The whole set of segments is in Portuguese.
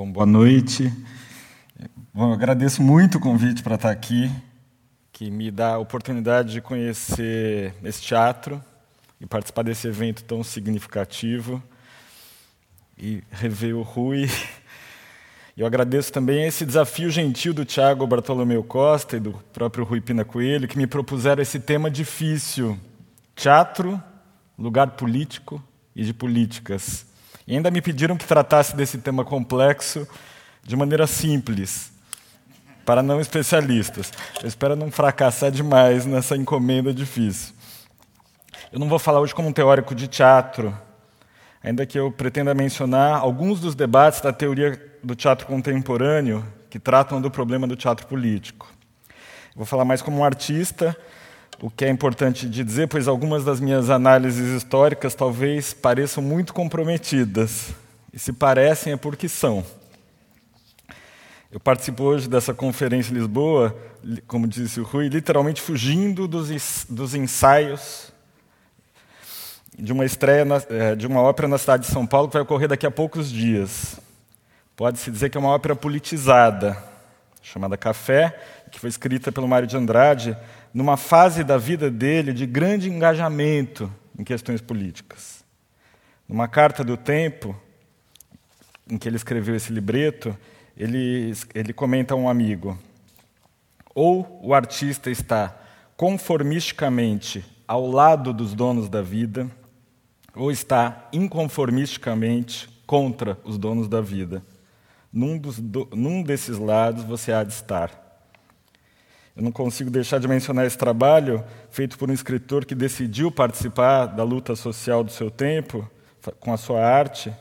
Bom, boa noite. Bom, eu agradeço muito o convite para estar aqui, que me dá a oportunidade de conhecer esse teatro e participar desse evento tão significativo e rever o Rui. Eu agradeço também esse desafio gentil do Tiago Bartolomeu Costa e do próprio Rui Pina Coelho, que me propuseram esse tema difícil: teatro, lugar político e de políticas. E ainda me pediram que tratasse desse tema complexo de maneira simples, para não especialistas. Eu espero não fracassar demais nessa encomenda difícil. Eu não vou falar hoje como um teórico de teatro, ainda que eu pretenda mencionar alguns dos debates da teoria do teatro contemporâneo que tratam do problema do teatro político. Vou falar mais como um artista, o que é importante de dizer, pois algumas das minhas análises históricas talvez pareçam muito comprometidas. E se parecem é porque são. Eu participo hoje dessa conferência em Lisboa, como disse o Rui, literalmente fugindo dos, ensaios de uma estreia na, é, de uma ópera na cidade de São Paulo que vai ocorrer daqui a poucos dias. Pode-se dizer que é uma ópera politizada, chamada Café, que foi escrita pelo Mário de Andrade numa fase da vida dele de grande engajamento em questões políticas. Numa carta do tempo, em que ele escreveu esse libreto, ele, ele comenta a um amigo: ou o artista está conformisticamente ao lado dos donos da vida, ou está inconformisticamente contra os donos da vida. Num, dos, do, num desses lados você há de estar. Eu não consigo deixar de mencionar esse trabalho feito por um escritor que decidiu participar da luta social do seu tempo com a sua arte,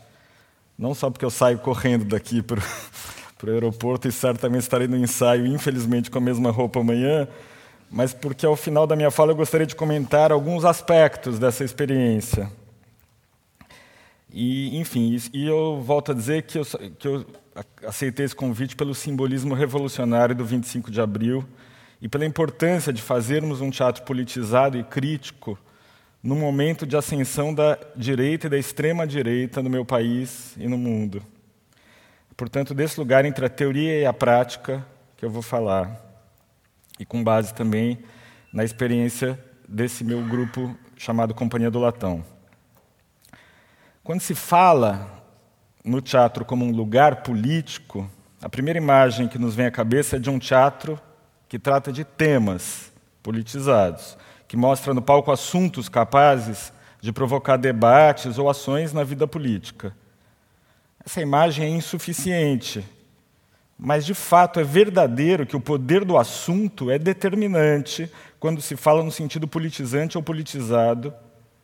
não só porque eu saio correndo daqui para o aeroporto e certamente estarei no ensaio, infelizmente, com a mesma roupa amanhã, mas porque ao final da minha fala eu gostaria de comentar alguns aspectos dessa experiência. E, enfim, e eu volto a dizer que eu, que eu aceitei esse convite pelo simbolismo revolucionário do 25 de abril e pela importância de fazermos um teatro politizado e crítico no momento de ascensão da direita e da extrema direita no meu país e no mundo. Portanto, desse lugar entre a teoria e a prática que eu vou falar, e com base também na experiência desse meu grupo chamado Companhia do Latão. Quando se fala no teatro como um lugar político, a primeira imagem que nos vem à cabeça é de um teatro que trata de temas politizados, que mostra no palco assuntos capazes de provocar debates ou ações na vida política. Essa imagem é insuficiente, mas de fato é verdadeiro que o poder do assunto é determinante quando se fala no sentido politizante ou politizado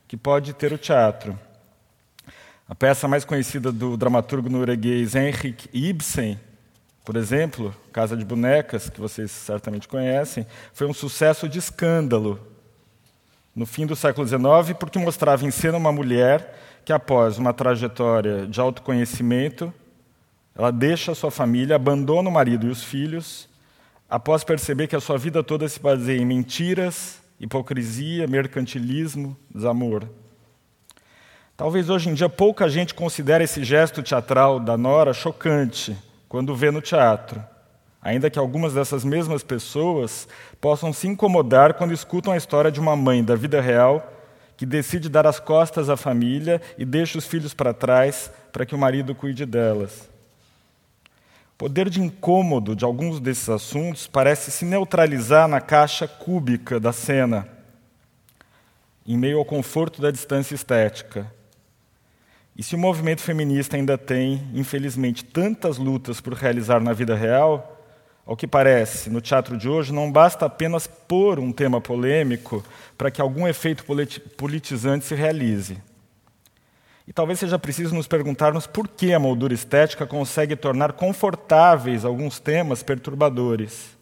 que pode ter o teatro. A peça mais conhecida do dramaturgo norueguês Henrik Ibsen, por exemplo, Casa de Bonecas, que vocês certamente conhecem, foi um sucesso de escândalo no fim do século XIX, porque mostrava em cena uma mulher que, após uma trajetória de autoconhecimento, ela deixa a sua família, abandona o marido e os filhos, após perceber que a sua vida toda se baseia em mentiras, hipocrisia, mercantilismo, desamor. Talvez hoje em dia pouca gente considere esse gesto teatral da Nora chocante quando vê no teatro, ainda que algumas dessas mesmas pessoas possam se incomodar quando escutam a história de uma mãe da vida real que decide dar as costas à família e deixa os filhos para trás para que o marido cuide delas. O poder de incômodo de alguns desses assuntos parece se neutralizar na caixa cúbica da cena, em meio ao conforto da distância estética. E se o movimento feminista ainda tem, infelizmente, tantas lutas por realizar na vida real, ao que parece, no teatro de hoje, não basta apenas pôr um tema polêmico para que algum efeito politizante se realize. E talvez seja preciso nos perguntarmos por que a moldura estética consegue tornar confortáveis alguns temas perturbadores.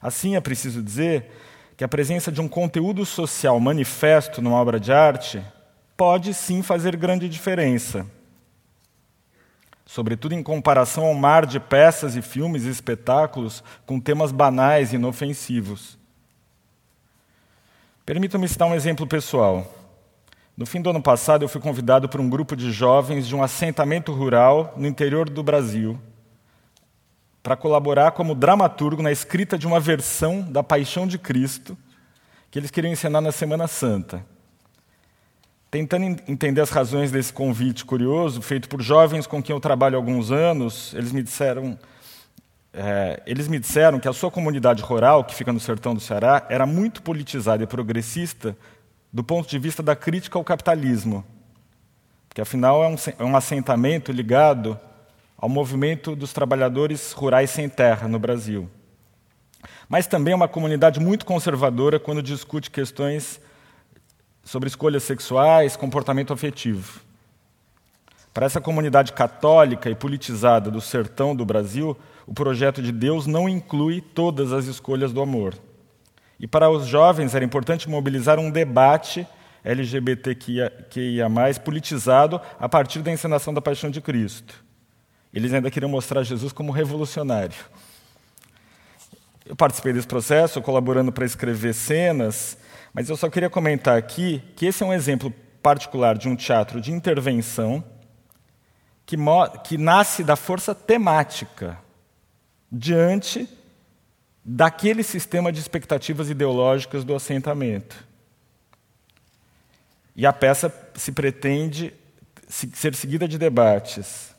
Assim, é preciso dizer que a presença de um conteúdo social manifesto numa obra de arte pode sim fazer grande diferença. Sobretudo em comparação ao mar de peças e filmes e espetáculos com temas banais e inofensivos. Permitam-me citar um exemplo pessoal. No fim do ano passado, eu fui convidado por um grupo de jovens de um assentamento rural no interior do Brasil para colaborar como dramaturgo na escrita de uma versão da Paixão de Cristo que eles queriam ensinar na Semana Santa. Tentando entender as razões desse convite curioso, feito por jovens com quem eu trabalho há alguns anos, eles me disseram, é, eles me disseram que a sua comunidade rural, que fica no sertão do Ceará, era muito politizada e progressista do ponto de vista da crítica ao capitalismo, porque afinal é um, é um assentamento ligado ao movimento dos trabalhadores rurais sem terra no Brasil. Mas também é uma comunidade muito conservadora quando discute questões sobre escolhas sexuais, comportamento afetivo. Para essa comunidade católica e politizada do sertão do Brasil, o projeto de Deus não inclui todas as escolhas do amor. E para os jovens era importante mobilizar um debate LGBTQIA, politizado a partir da encenação da paixão de Cristo. Eles ainda queriam mostrar Jesus como revolucionário. Eu participei desse processo, colaborando para escrever cenas, mas eu só queria comentar aqui que esse é um exemplo particular de um teatro de intervenção que, que nasce da força temática diante daquele sistema de expectativas ideológicas do assentamento. E a peça se pretende ser seguida de debates.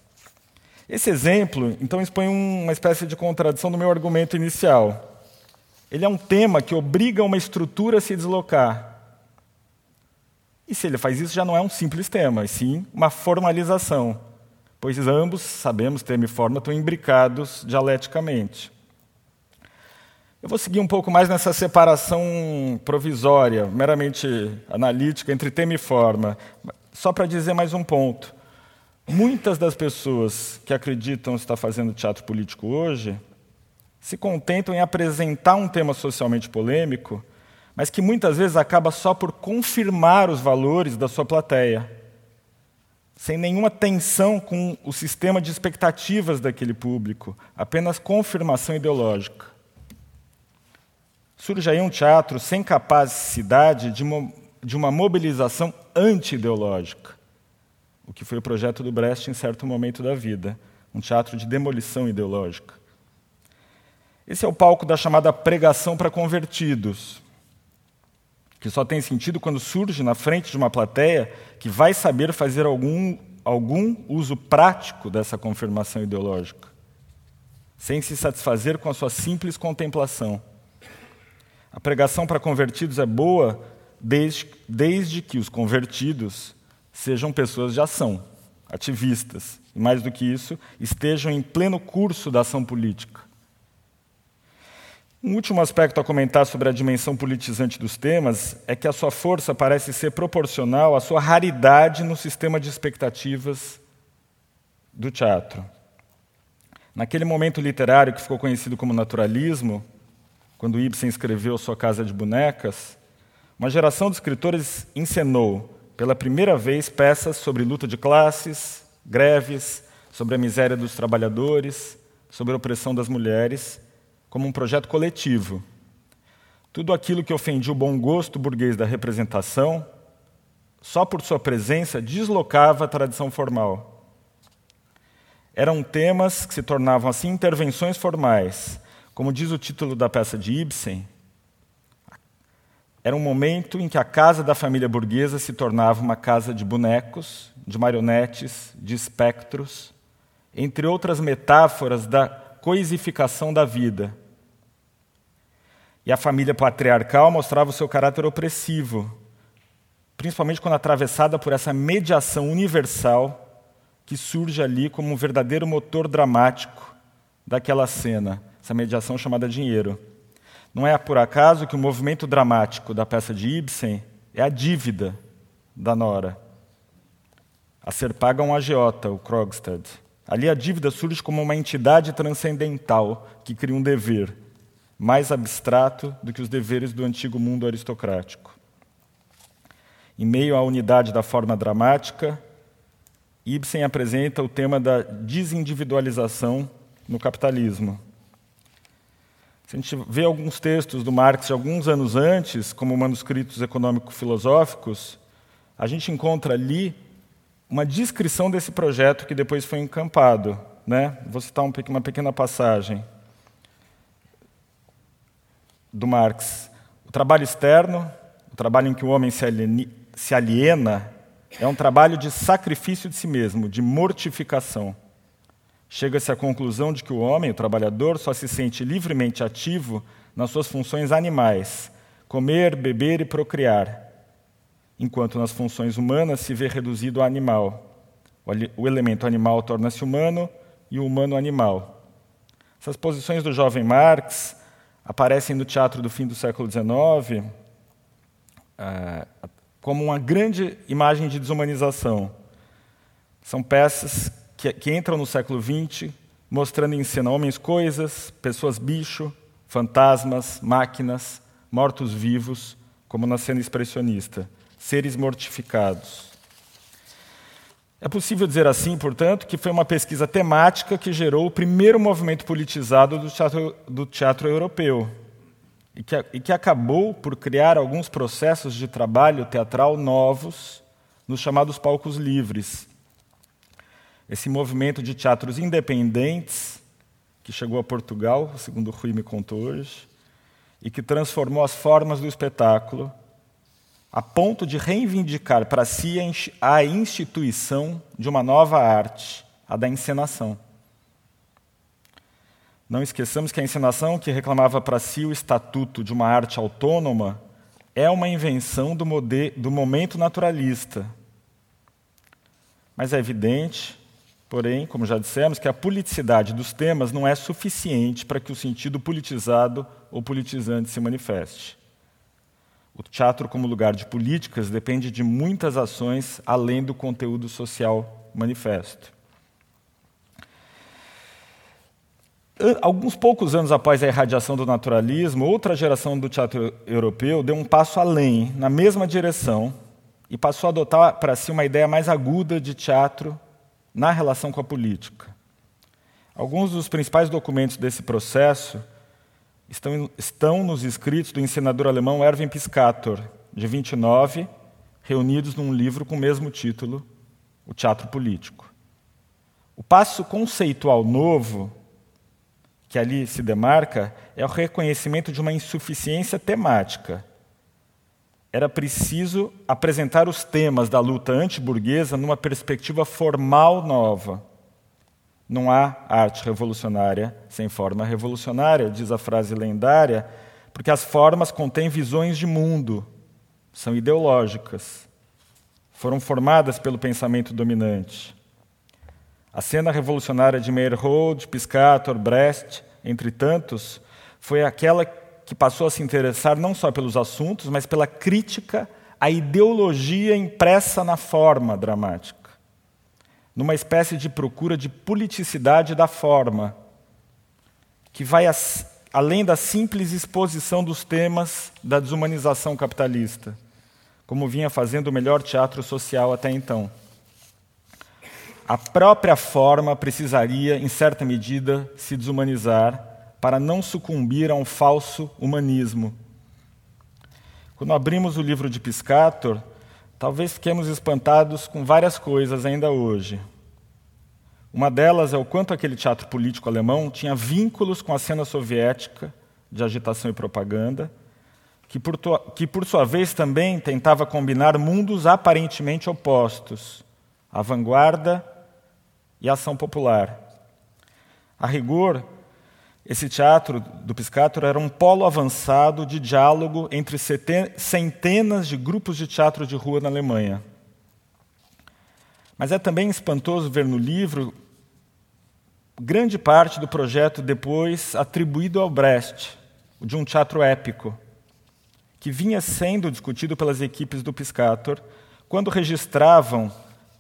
Esse exemplo, então, expõe uma espécie de contradição do meu argumento inicial. Ele é um tema que obriga uma estrutura a se deslocar. E se ele faz isso, já não é um simples tema, e sim uma formalização, pois ambos, sabemos, tema e forma, estão imbricados dialeticamente. Eu vou seguir um pouco mais nessa separação provisória, meramente analítica, entre tema e forma, só para dizer mais um ponto. Muitas das pessoas que acreditam estar fazendo teatro político hoje se contentam em apresentar um tema socialmente polêmico, mas que muitas vezes acaba só por confirmar os valores da sua plateia, sem nenhuma tensão com o sistema de expectativas daquele público, apenas confirmação ideológica. Surge aí um teatro sem capacidade de, mo de uma mobilização anti-ideológica, o que foi o projeto do Brecht em certo momento da vida, um teatro de demolição ideológica. Esse é o palco da chamada pregação para convertidos, que só tem sentido quando surge na frente de uma plateia que vai saber fazer algum, algum uso prático dessa confirmação ideológica, sem se satisfazer com a sua simples contemplação. A pregação para convertidos é boa desde, desde que os convertidos sejam pessoas de ação, ativistas, e mais do que isso, estejam em pleno curso da ação política. Um último aspecto a comentar sobre a dimensão politizante dos temas é que a sua força parece ser proporcional à sua raridade no sistema de expectativas do teatro. Naquele momento literário que ficou conhecido como naturalismo, quando Ibsen escreveu Sua Casa de Bonecas, uma geração de escritores encenou pela primeira vez peças sobre luta de classes, greves, sobre a miséria dos trabalhadores, sobre a opressão das mulheres, como um projeto coletivo. Tudo aquilo que ofendia o bom gosto burguês da representação, só por sua presença deslocava a tradição formal. Eram temas que se tornavam assim intervenções formais, como diz o título da peça de Ibsen, era um momento em que a casa da família burguesa se tornava uma casa de bonecos, de marionetes, de espectros, entre outras metáforas da coisificação da vida. E a família patriarcal mostrava o seu caráter opressivo, principalmente quando atravessada por essa mediação universal que surge ali como um verdadeiro motor dramático daquela cena essa mediação chamada dinheiro. Não é por acaso que o movimento dramático da peça de Ibsen é a dívida da Nora. A ser paga um agiota, o Krogstad. Ali a dívida surge como uma entidade transcendental que cria um dever, mais abstrato do que os deveres do antigo mundo aristocrático. Em meio à unidade da forma dramática, Ibsen apresenta o tema da desindividualização no capitalismo. Se a gente vê alguns textos do Marx de alguns anos antes, como manuscritos econômico-filosóficos, a gente encontra ali uma descrição desse projeto que depois foi encampado. Né? Vou citar uma pequena passagem do Marx. O trabalho externo, o trabalho em que o homem se aliena, é um trabalho de sacrifício de si mesmo, de mortificação. Chega-se à conclusão de que o homem, o trabalhador, só se sente livremente ativo nas suas funções animais, comer, beber e procriar, enquanto nas funções humanas se vê reduzido ao animal. O elemento animal torna-se humano e o humano animal. Essas posições do jovem Marx aparecem no teatro do fim do século XIX ah, como uma grande imagem de desumanização. São peças que, que entram no século XX mostrando em cena homens coisas, pessoas bicho, fantasmas, máquinas, mortos-vivos, como na cena expressionista, seres mortificados. É possível dizer assim, portanto, que foi uma pesquisa temática que gerou o primeiro movimento politizado do teatro, do teatro europeu e que, e que acabou por criar alguns processos de trabalho teatral novos nos chamados palcos livres. Esse movimento de teatros independentes, que chegou a Portugal, segundo o Rui me contou hoje, e que transformou as formas do espetáculo a ponto de reivindicar para si a instituição de uma nova arte, a da encenação. Não esqueçamos que a encenação, que reclamava para si o estatuto de uma arte autônoma, é uma invenção do, do momento naturalista. Mas é evidente, porém, como já dissemos, que a politicidade dos temas não é suficiente para que o sentido politizado ou politizante se manifeste. O teatro, como lugar de políticas, depende de muitas ações além do conteúdo social manifesto. Alguns poucos anos após a irradiação do naturalismo, outra geração do teatro europeu deu um passo além, na mesma direção, e passou a adotar para si uma ideia mais aguda de teatro na relação com a política. Alguns dos principais documentos desse processo estão, estão nos escritos do encenador alemão Erwin Piscator, de 29, reunidos num livro com o mesmo título, O Teatro Político. O passo conceitual novo que ali se demarca é o reconhecimento de uma insuficiência temática. Era preciso apresentar os temas da luta antiburguesa numa perspectiva formal nova não há arte revolucionária sem forma revolucionária, diz a frase lendária, porque as formas contêm visões de mundo, são ideológicas, foram formadas pelo pensamento dominante. A cena revolucionária de Meyerhold, Piscator, Brecht, entre tantos, foi aquela que passou a se interessar não só pelos assuntos, mas pela crítica à ideologia impressa na forma dramática numa espécie de procura de politicidade da forma, que vai as, além da simples exposição dos temas da desumanização capitalista, como vinha fazendo o melhor teatro social até então. A própria forma precisaria, em certa medida, se desumanizar para não sucumbir a um falso humanismo. Quando abrimos o livro de Piscator, Talvez fiquemos espantados com várias coisas ainda hoje. Uma delas é o quanto aquele teatro político alemão tinha vínculos com a cena soviética de agitação e propaganda, que por, que por sua vez também tentava combinar mundos aparentemente opostos, a vanguarda e a ação popular. A rigor, esse teatro do Piscator era um polo avançado de diálogo entre centenas de grupos de teatro de rua na Alemanha. Mas é também espantoso ver no livro grande parte do projeto depois atribuído ao Brecht, de um teatro épico, que vinha sendo discutido pelas equipes do Piscator quando registravam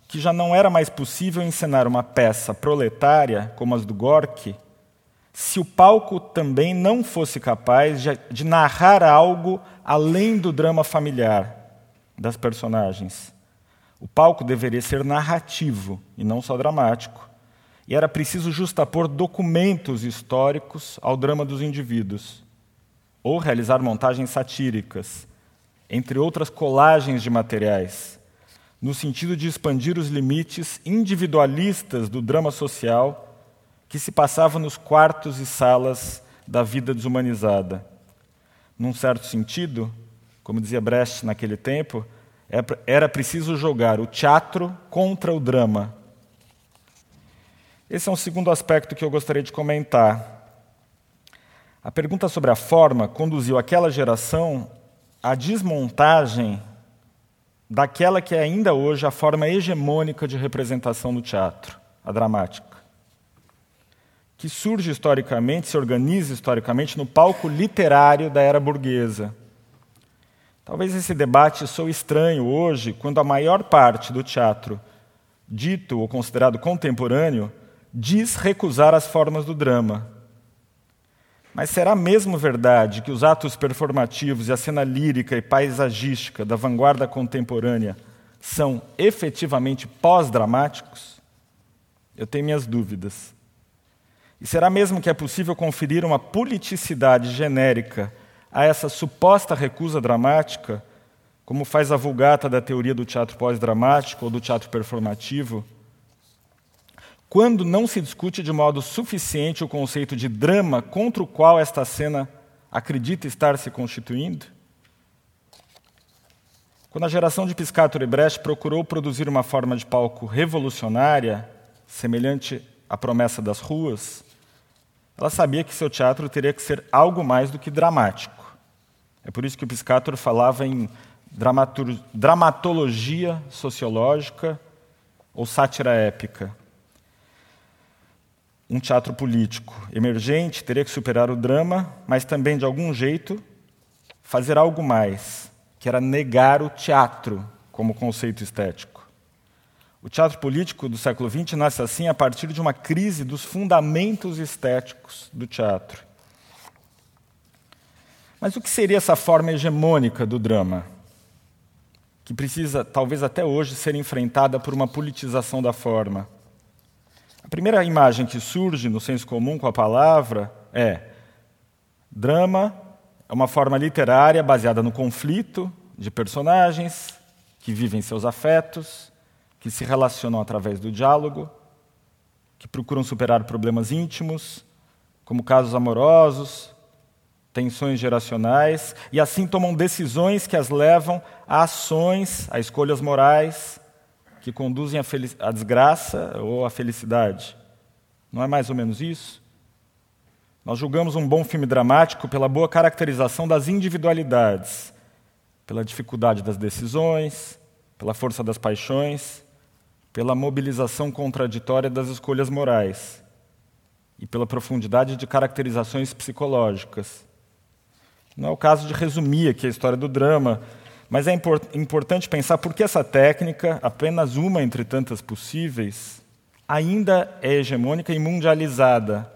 que já não era mais possível encenar uma peça proletária como as do Gorky se o palco também não fosse capaz de, narrar algo além do drama familiar das personagens. O palco deveria ser narrativo e não só dramático. E era preciso justapor documentos históricos ao drama dos indivíduos, ou realizar montagens satíricas, entre outras colagens de materiais, no sentido de expandir os limites individualistas do drama social que se passava nos quartos e salas da vida desumanizada. Num certo sentido, como dizia Brecht naquele tempo, é era preciso jogar o teatro contra o drama. Esse é um segundo aspecto que eu gostaria de comentar. A pergunta sobre a forma conduziu aquela geração à desmontagem daquela que é ainda hoje a forma hegemônica de representação do teatro, a dramática, que surge historicamente, se organiza historicamente no palco literário da era burguesa. Talvez esse debate soe estranho hoje, quando a maior parte do teatro, dito ou considerado contemporâneo, diz recusar as formas do drama. Mas será mesmo verdade que os atos performativos e a cena lírica e paisagística da vanguarda contemporânea são efetivamente pós-dramáticos? Eu tenho minhas dúvidas. E será mesmo que é possível conferir uma politicidade genérica a essa suposta recusa dramática, como faz a vulgata da teoria do teatro pós-dramático ou do teatro performativo? quando não se discute de modo suficiente o conceito de drama contra o qual esta cena acredita estar se constituindo? Quando a geração de Piscator e Brecht procurou produzir uma forma de palco revolucionária, semelhante à promessa das ruas, ela sabia que seu teatro teria que ser algo mais do que dramático. É por isso que o Piscator falava em dramatologia sociológica ou sátira épica um teatro político emergente teria que superar o drama, mas também, de algum jeito, fazer algo mais, que era negar o teatro como conceito estético. O teatro político do século XX nasce assim a partir de uma crise dos fundamentos estéticos do teatro. Mas o que seria essa forma hegemônica do drama? Que precisa, talvez até hoje, ser enfrentada por uma politização da forma. A primeira imagem que surge no senso comum com a palavra é drama é uma forma literária baseada no conflito de personagens que vivem seus afetos, que se relacionam através do diálogo, que procuram superar problemas íntimos, como casos amorosos, tensões geracionais, e assim tomam decisões que as levam a ações, a escolhas morais que conduzem à desgraça ou à felicidade. Não é mais ou menos isso? Nós julgamos um bom filme dramático pela boa caracterização das individualidades, pela dificuldade das decisões, pela força das paixões, pela mobilização contraditória das escolhas morais e pela profundidade de caracterizações psicológicas. Não é o caso de resumir aqui a história do drama, mas é import importante pensar por que essa técnica, apenas uma entre tantas possíveis, ainda é hegemônica e mundializada.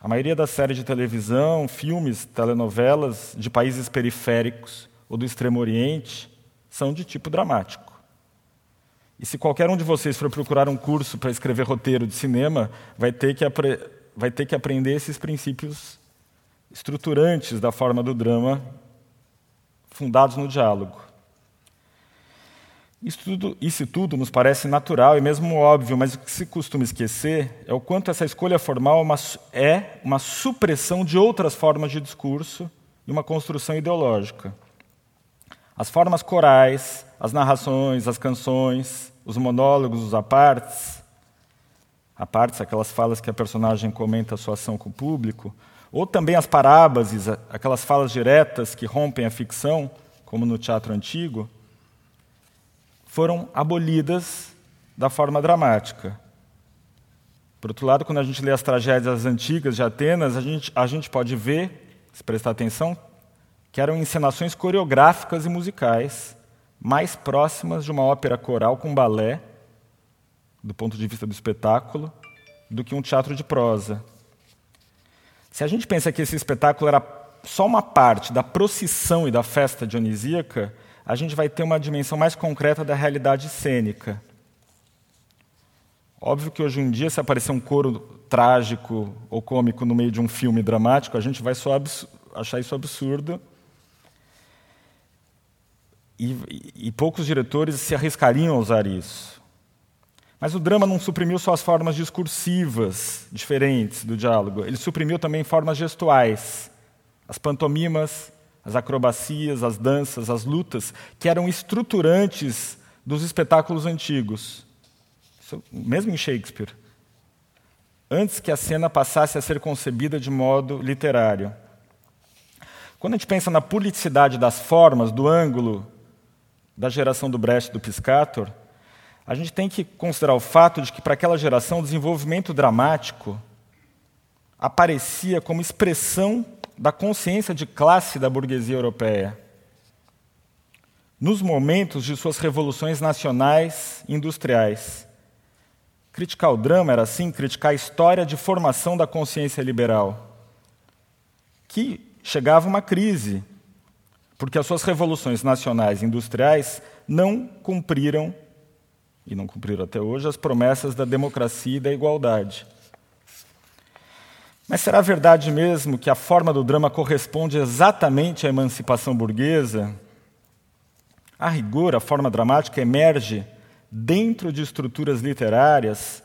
A maioria das séries de televisão, filmes, telenovelas de países periféricos ou do Extremo Oriente são de tipo dramático. E se qualquer um de vocês for procurar um curso para escrever roteiro de cinema, vai ter que, vai ter que aprender esses princípios estruturantes da forma do drama fundados no diálogo. Isso tudo, isso tudo nos parece natural e mesmo óbvio, mas o que se costuma esquecer é o quanto essa escolha formal é uma, é uma supressão de outras formas de discurso e uma construção ideológica. As formas corais, as narrações, as canções, os monólogos, os apartes, apartes, aquelas falas que a personagem comenta a sua ação com o público, ou também as parábases, aquelas falas diretas que rompem a ficção, como no teatro antigo, foram abolidas da forma dramática. Por outro lado, quando a gente lê as tragédias antigas de Atenas, a gente, a gente pode ver, se prestar atenção, que eram encenações coreográficas e musicais, mais próximas de uma ópera coral com balé, do ponto de vista do espetáculo, do que um teatro de prosa. Se a gente pensa que esse espetáculo era só uma parte da procissão e da festa dionisíaca, a gente vai ter uma dimensão mais concreta da realidade cênica. Óbvio que hoje em dia, se aparecer um coro trágico ou cômico no meio de um filme dramático, a gente vai só achar isso absurdo. E, e poucos diretores se arriscariam a usar isso. Mas o drama não suprimiu só as formas discursivas diferentes do diálogo, ele suprimiu também formas gestuais, as pantomimas, as acrobacias, as danças, as lutas, que eram estruturantes dos espetáculos antigos, Isso, mesmo em Shakespeare, antes que a cena passasse a ser concebida de modo literário. Quando a gente pensa na politicidade das formas, do ângulo da geração do Brecht do Piscator, a gente tem que considerar o fato de que, para aquela geração, o desenvolvimento dramático aparecia como expressão da consciência de classe da burguesia europeia. Nos momentos de suas revoluções nacionais e industriais. Criticar o drama era, assim, criticar a história de formação da consciência liberal, que chegava uma crise, porque as suas revoluções nacionais e industriais não cumpriram, e não cumpriram até hoje, as promessas da democracia e da igualdade. Mas será verdade mesmo que a forma do drama corresponde exatamente à emancipação burguesa? A rigor, a forma dramática emerge dentro de estruturas literárias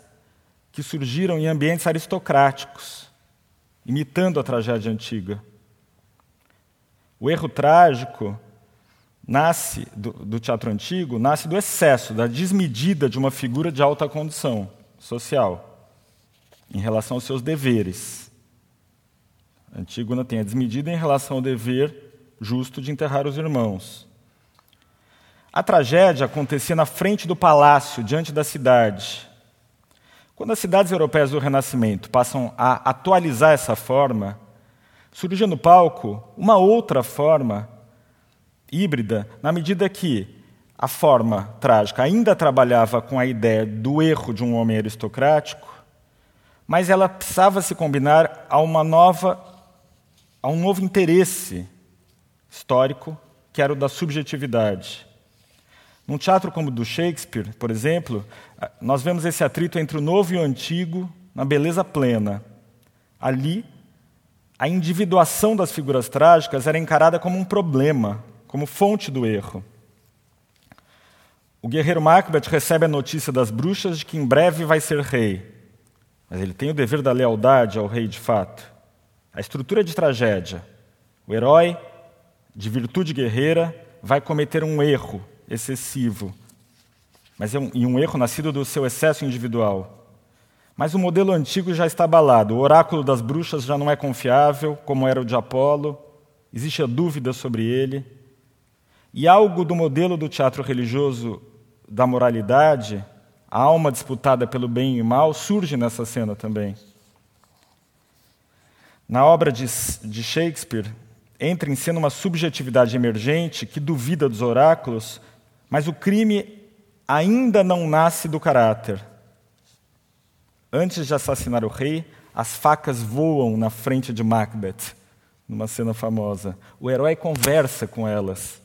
que surgiram em ambientes aristocráticos, imitando a tragédia antiga. O erro trágico nasce do, do, teatro antigo, nasce do excesso, da desmedida de uma figura de alta condição social em relação aos seus deveres. Antígona tem a desmedida em relação ao dever justo de enterrar os irmãos. A tragédia acontecia na frente do palácio, diante da cidade. Quando as cidades europeias do Renascimento passam a atualizar essa forma, surge no palco uma outra forma híbrida, na medida que a forma trágica ainda trabalhava com a ideia do erro de um homem aristocrático, mas ela precisava se combinar a uma nova a um novo interesse histórico, que era o da subjetividade. Num teatro como o do Shakespeare, por exemplo, nós vemos esse atrito entre o novo e o antigo na beleza plena. Ali, a individuação das figuras trágicas era encarada como um problema, como fonte do erro. O guerreiro Macbeth recebe a notícia das bruxas de que em breve vai ser rei, mas ele tem o dever da lealdade ao rei de fato. A estrutura de tragédia. O herói, de virtude guerreira, vai cometer um erro excessivo, mas é um, e um erro nascido do seu excesso individual. Mas o modelo antigo já está abalado. O oráculo das bruxas já não é confiável, como era o de Apolo. Existe a dúvida sobre ele. E algo do modelo do teatro religioso da moralidade, a alma disputada pelo bem e mal, surge nessa cena também. Na obra de, de Shakespeare, entra em cena uma subjetividade emergente que duvida dos oráculos, mas o crime ainda não nasce do caráter. Antes de assassinar o rei, as facas voam na frente de Macbeth, numa cena famosa. O herói conversa com elas.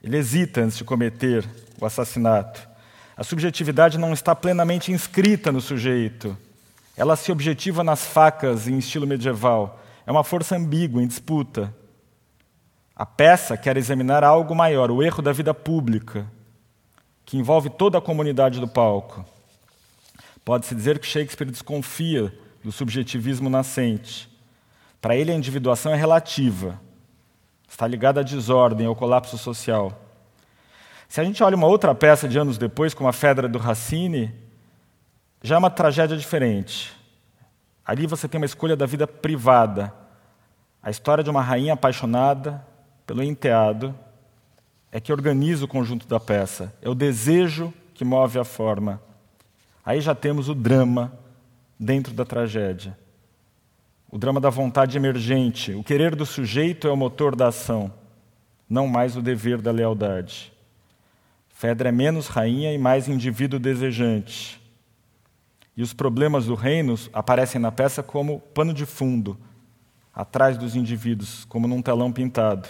Ele hesita antes de cometer o assassinato. A subjetividade não está plenamente inscrita no sujeito. Ela se objetiva nas facas em estilo medieval. É uma força ambígua, em disputa. A peça quer examinar algo maior, o erro da vida pública, que envolve toda a comunidade do palco. Pode-se dizer que Shakespeare desconfia do subjetivismo nascente. Para ele, a individuação é relativa, está ligada à desordem, ao colapso social. Se a gente olha uma outra peça de anos depois, como a Fedra do Racine, já é uma tragédia diferente. Ali você tem uma escolha da vida privada. A história de uma rainha apaixonada pelo enteado é que organiza o conjunto da peça. É o desejo que move a forma. Aí já temos o drama dentro da tragédia. O drama da vontade emergente. O querer do sujeito é o motor da ação, não mais o dever da lealdade. Fedra é menos rainha e mais indivíduo desejante. E os problemas do reino aparecem na peça como pano de fundo, atrás dos indivíduos, como num telão pintado.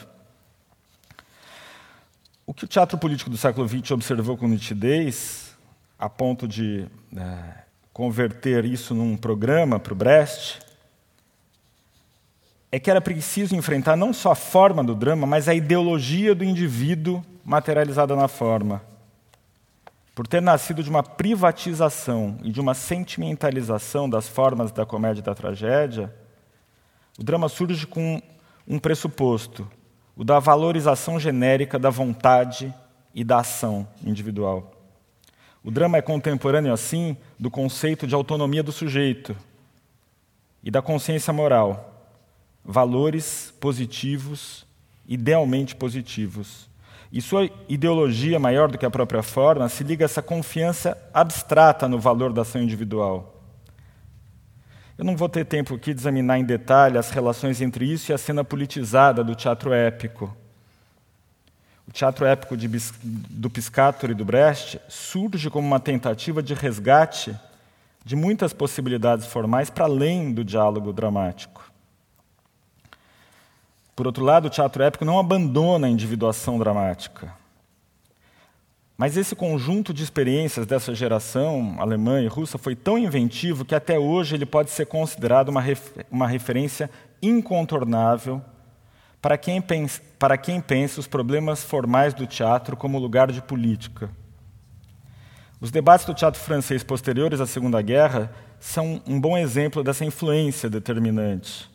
O que o teatro político do século XX observou com nitidez, a ponto de é, converter isso num programa para o Brecht, é que era preciso enfrentar não só a forma do drama, mas a ideologia do indivíduo materializada na forma. Por ter nascido de uma privatização e de uma sentimentalização das formas da comédia e da tragédia, o drama surge com um pressuposto, o da valorização genérica da vontade e da ação individual. O drama é contemporâneo, assim, do conceito de autonomia do sujeito e da consciência moral, valores positivos, idealmente positivos. E sua ideologia, maior do que a própria forma, se liga a essa confiança abstrata no valor da ação individual. Eu não vou ter tempo aqui de examinar em detalhe as relações entre isso e a cena politizada do teatro épico. O teatro épico de, do Piscator e do Brecht surge como uma tentativa de resgate de muitas possibilidades formais para além do diálogo dramático. Por outro lado, o teatro épico não abandona a individuação dramática. Mas esse conjunto de experiências dessa geração alemã e russa foi tão inventivo que até hoje ele pode ser considerado uma, refer uma referência incontornável para quem, pensa, para quem pensa os problemas formais do teatro como lugar de política. Os debates do teatro francês posteriores à Segunda Guerra são um bom exemplo dessa influência determinante.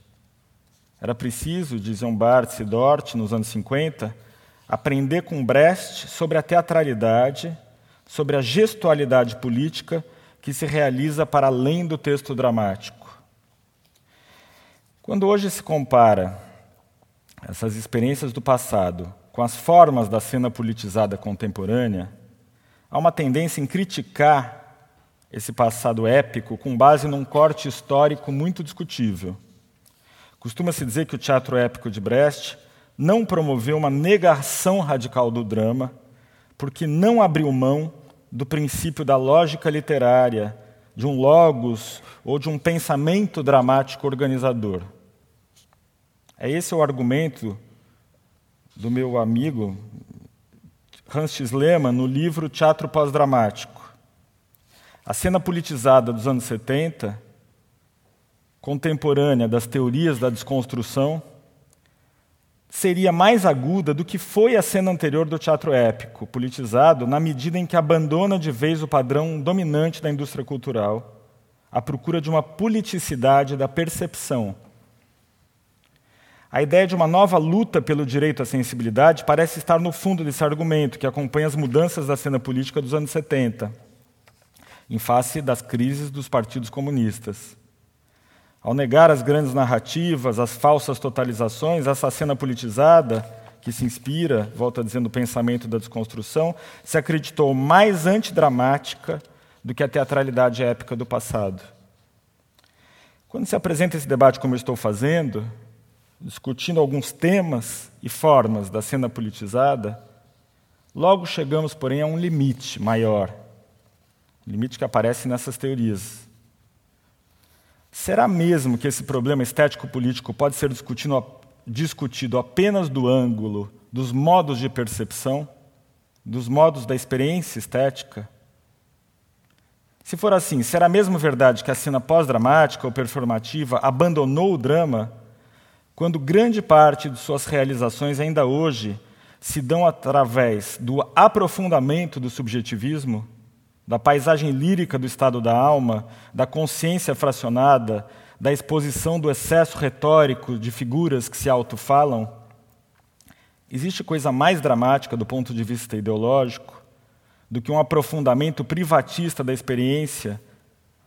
Era preciso, diziam Barthes e Dort nos anos 50, aprender com Brecht sobre a teatralidade, sobre a gestualidade política que se realiza para além do texto dramático. Quando hoje se compara essas experiências do passado com as formas da cena politizada contemporânea, há uma tendência em criticar esse passado épico com base num corte histórico muito discutível. Costuma-se dizer que o teatro épico de Brecht não promoveu uma negação radical do drama, porque não abriu mão do princípio da lógica literária, de um logos ou de um pensamento dramático organizador. É esse o argumento do meu amigo Hans. Lehmann no livro Teatro Pós-Dramático. A cena politizada dos anos 70 contemporânea das teorias da desconstrução seria mais aguda do que foi a cena anterior do teatro épico, politizado, na medida em que abandona de vez o padrão dominante da indústria cultural, à procura de uma politicidade da percepção. A ideia de uma nova luta pelo direito à sensibilidade parece estar no fundo desse argumento, que acompanha as mudanças da cena política dos anos 70, em face das crises dos partidos comunistas. Ao negar as grandes narrativas, as falsas totalizações, essa cena politizada, que se inspira, volta dizendo, o pensamento da desconstrução, se acreditou mais antidramática do que a teatralidade épica do passado. Quando se apresenta esse debate como eu estou fazendo, discutindo alguns temas e formas da cena politizada, logo chegamos, porém, a um limite maior, limite que aparece nessas teorias. Será mesmo que esse problema estético-político pode ser discutido, discutido apenas do ângulo dos modos de percepção, dos modos da experiência estética? Se for assim, será mesmo verdade que a cena pós-dramática ou performativa abandonou o drama quando grande parte de suas realizações ainda hoje se dão através do aprofundamento do subjetivismo? da paisagem lírica do estado da alma, da consciência fracionada, da exposição do excesso retórico de figuras que se autofalam, existe coisa mais dramática do ponto de vista ideológico do que um aprofundamento privatista da experiência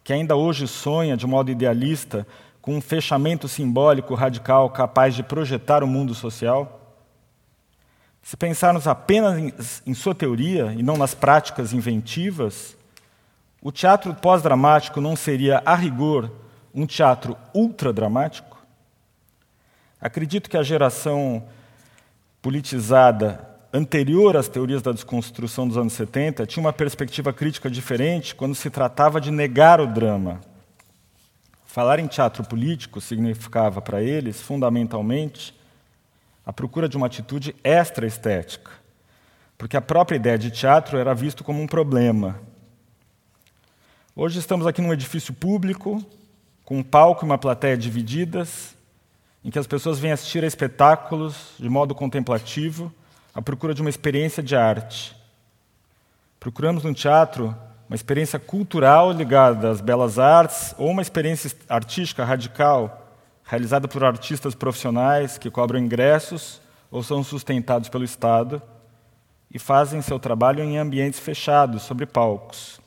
que ainda hoje sonha de modo idealista com um fechamento simbólico radical capaz de projetar o mundo social? Se pensarmos apenas em, sua teoria e não nas práticas inventivas, o teatro pós-dramático não seria, a rigor, um teatro ultradramático? Acredito que a geração politizada anterior às teorias da desconstrução dos anos 70 tinha uma perspectiva crítica diferente quando se tratava de negar o drama. Falar em teatro político significava para eles, fundamentalmente, a procura de uma atitude extra-estética, porque a própria ideia de teatro era visto como um problema. Hoje estamos aqui num edifício público, com um palco e uma plateia divididas, em que as pessoas vêm assistir a espetáculos de modo contemplativo, à procura de uma experiência de arte. Procuramos no teatro uma experiência cultural ligada às belas artes ou uma experiência artística radical, realizada por artistas profissionais que cobram ingressos ou são sustentados pelo Estado e fazem seu trabalho em ambientes fechados, sobre palcos.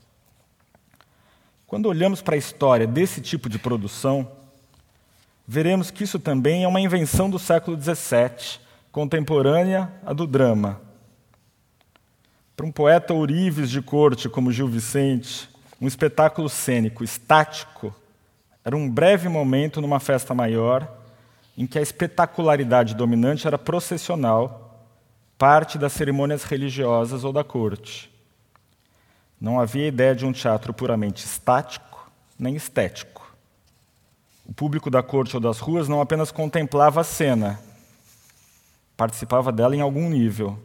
Quando olhamos para a história desse tipo de produção, veremos que isso também é uma invenção do século XVII, contemporânea à do drama. Para um poeta ourives de corte como Gil Vicente, um espetáculo cênico estático era um breve momento numa festa maior em que a espetacularidade dominante era processional, parte das cerimônias religiosas ou da corte. Não havia ideia de um teatro puramente estático nem estético. O público da corte ou das ruas não apenas contemplava a cena, participava dela em algum nível.